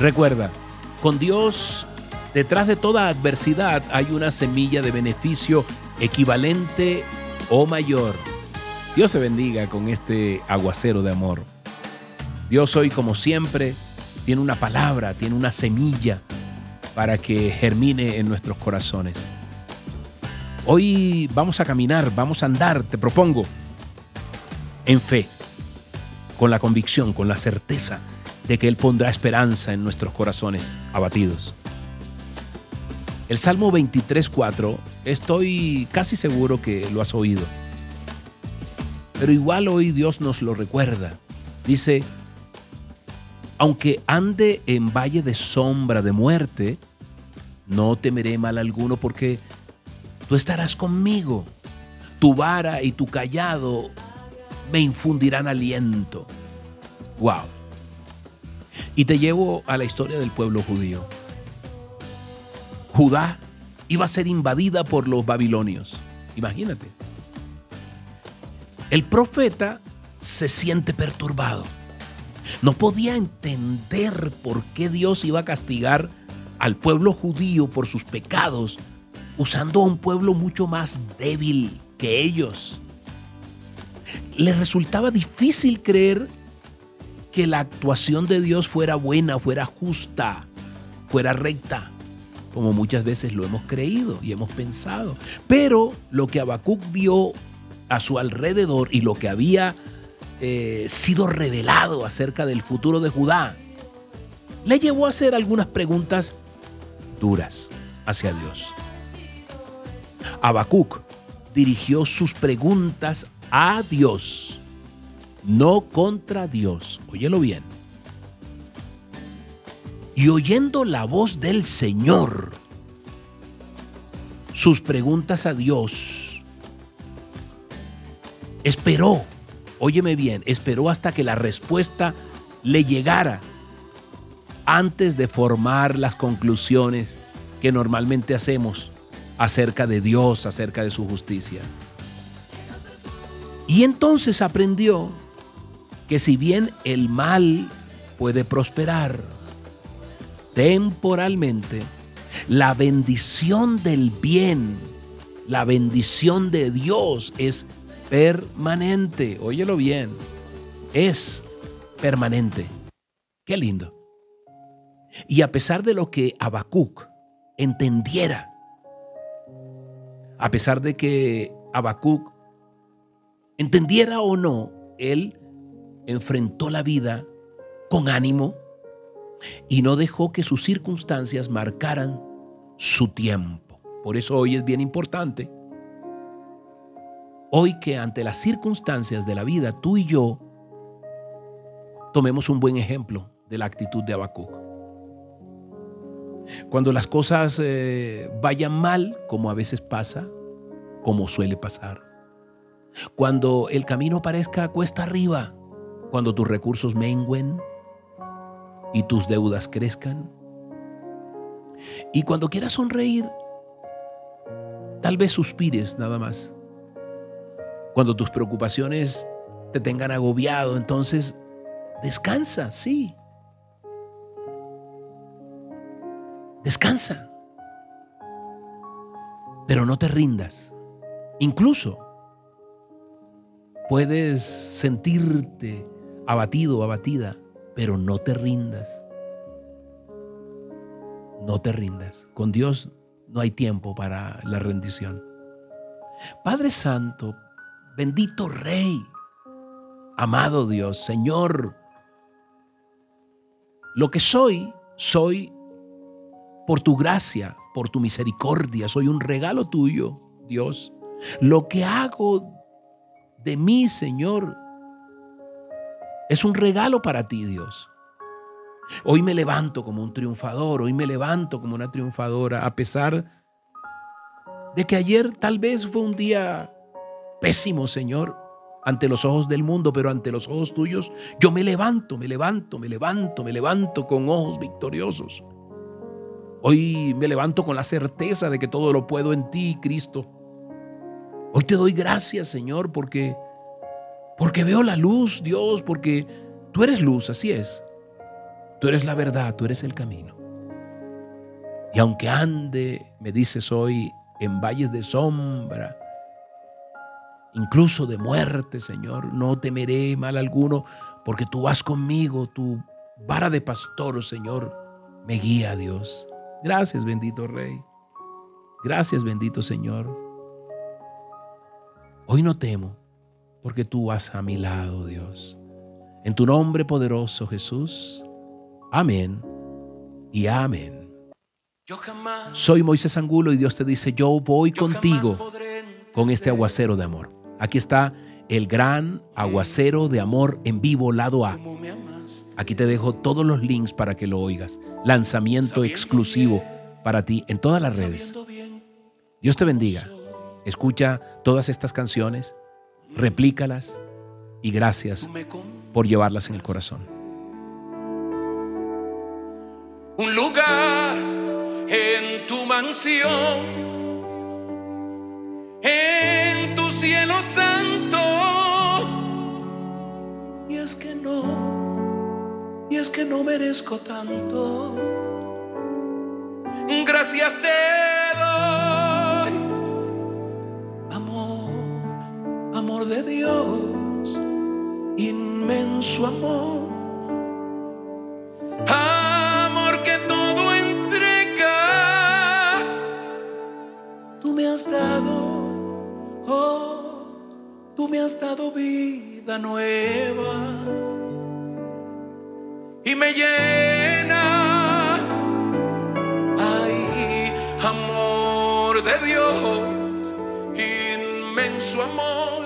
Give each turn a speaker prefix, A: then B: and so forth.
A: Recuerda, con Dios detrás de toda adversidad hay una semilla de beneficio equivalente o mayor. Dios se bendiga con este aguacero de amor. Dios hoy, como siempre, tiene una palabra, tiene una semilla para que germine en nuestros corazones. Hoy vamos a caminar, vamos a andar, te propongo, en fe, con la convicción, con la certeza de que Él pondrá esperanza en nuestros corazones abatidos. El Salmo 23.4, estoy casi seguro que lo has oído. Pero igual hoy Dios nos lo recuerda. Dice, aunque ande en valle de sombra de muerte, no temeré mal alguno porque tú estarás conmigo. Tu vara y tu callado me infundirán aliento. Wow. Y te llevo a la historia del pueblo judío. Judá iba a ser invadida por los babilonios. Imagínate. El profeta se siente perturbado. No podía entender por qué Dios iba a castigar al pueblo judío por sus pecados, usando a un pueblo mucho más débil que ellos. Le resultaba difícil creer que la actuación de Dios fuera buena, fuera justa, fuera recta, como muchas veces lo hemos creído y hemos pensado. Pero lo que Habacuc vio a su alrededor y lo que había eh, sido revelado acerca del futuro de Judá, le llevó a hacer algunas preguntas duras hacia Dios. Habacuc dirigió sus preguntas a Dios no contra Dios. Óyelo bien. Y oyendo la voz del Señor, sus preguntas a Dios, esperó, óyeme bien, esperó hasta que la respuesta le llegara antes de formar las conclusiones que normalmente hacemos acerca de Dios, acerca de su justicia. Y entonces aprendió que si bien el mal puede prosperar temporalmente, la bendición del bien, la bendición de Dios es permanente. Óyelo bien, es permanente. Qué lindo. Y a pesar de lo que Habacuc entendiera, a pesar de que Habacuc entendiera o no, él enfrentó la vida con ánimo y no dejó que sus circunstancias marcaran su tiempo. Por eso hoy es bien importante. Hoy que ante las circunstancias de la vida, tú y yo tomemos un buen ejemplo de la actitud de Habacuc. Cuando las cosas eh, vayan mal, como a veces pasa, como suele pasar. Cuando el camino parezca cuesta arriba, cuando tus recursos menguen y tus deudas crezcan. Y cuando quieras sonreír, tal vez suspires nada más. Cuando tus preocupaciones te tengan agobiado, entonces descansa, sí. Descansa. Pero no te rindas. Incluso puedes sentirte abatido, abatida, pero no te rindas. No te rindas. Con Dios no hay tiempo para la rendición. Padre Santo, bendito Rey, amado Dios, Señor, lo que soy, soy por tu gracia, por tu misericordia, soy un regalo tuyo, Dios. Lo que hago de mí, Señor, es un regalo para ti, Dios. Hoy me levanto como un triunfador, hoy me levanto como una triunfadora, a pesar de que ayer tal vez fue un día pésimo, Señor, ante los ojos del mundo, pero ante los ojos tuyos, yo me levanto, me levanto, me levanto, me levanto con ojos victoriosos. Hoy me levanto con la certeza de que todo lo puedo en ti, Cristo. Hoy te doy gracias, Señor, porque porque veo la luz, Dios, porque tú eres luz, así es. Tú eres la verdad, tú eres el camino. Y aunque ande, me dices hoy, en valles de sombra, incluso de muerte, Señor, no temeré mal alguno, porque tú vas conmigo, tu vara de pastor, Señor, me guía, Dios. Gracias, bendito Rey. Gracias, bendito Señor. Hoy no temo, porque tú vas a mi lado, Dios. En tu nombre poderoso, Jesús. Amén y amén. Soy Moisés Angulo y Dios te dice, yo voy contigo con este aguacero de amor. Aquí está el gran aguacero de amor en vivo, lado A. Aquí te dejo todos los links para que lo oigas. Lanzamiento exclusivo para ti en todas las redes. Dios te bendiga. Escucha todas estas canciones, replícalas y gracias por llevarlas en el corazón.
B: Un lugar en tu mansión, en tu cielo santo. Y es que no, y es que no merezco tanto. Gracias te doy, de Dios, inmenso amor. Amor que todo entrega, tú me has dado, oh, tú me has dado vida nueva y me llenas, ay, amor de Dios, inmenso amor.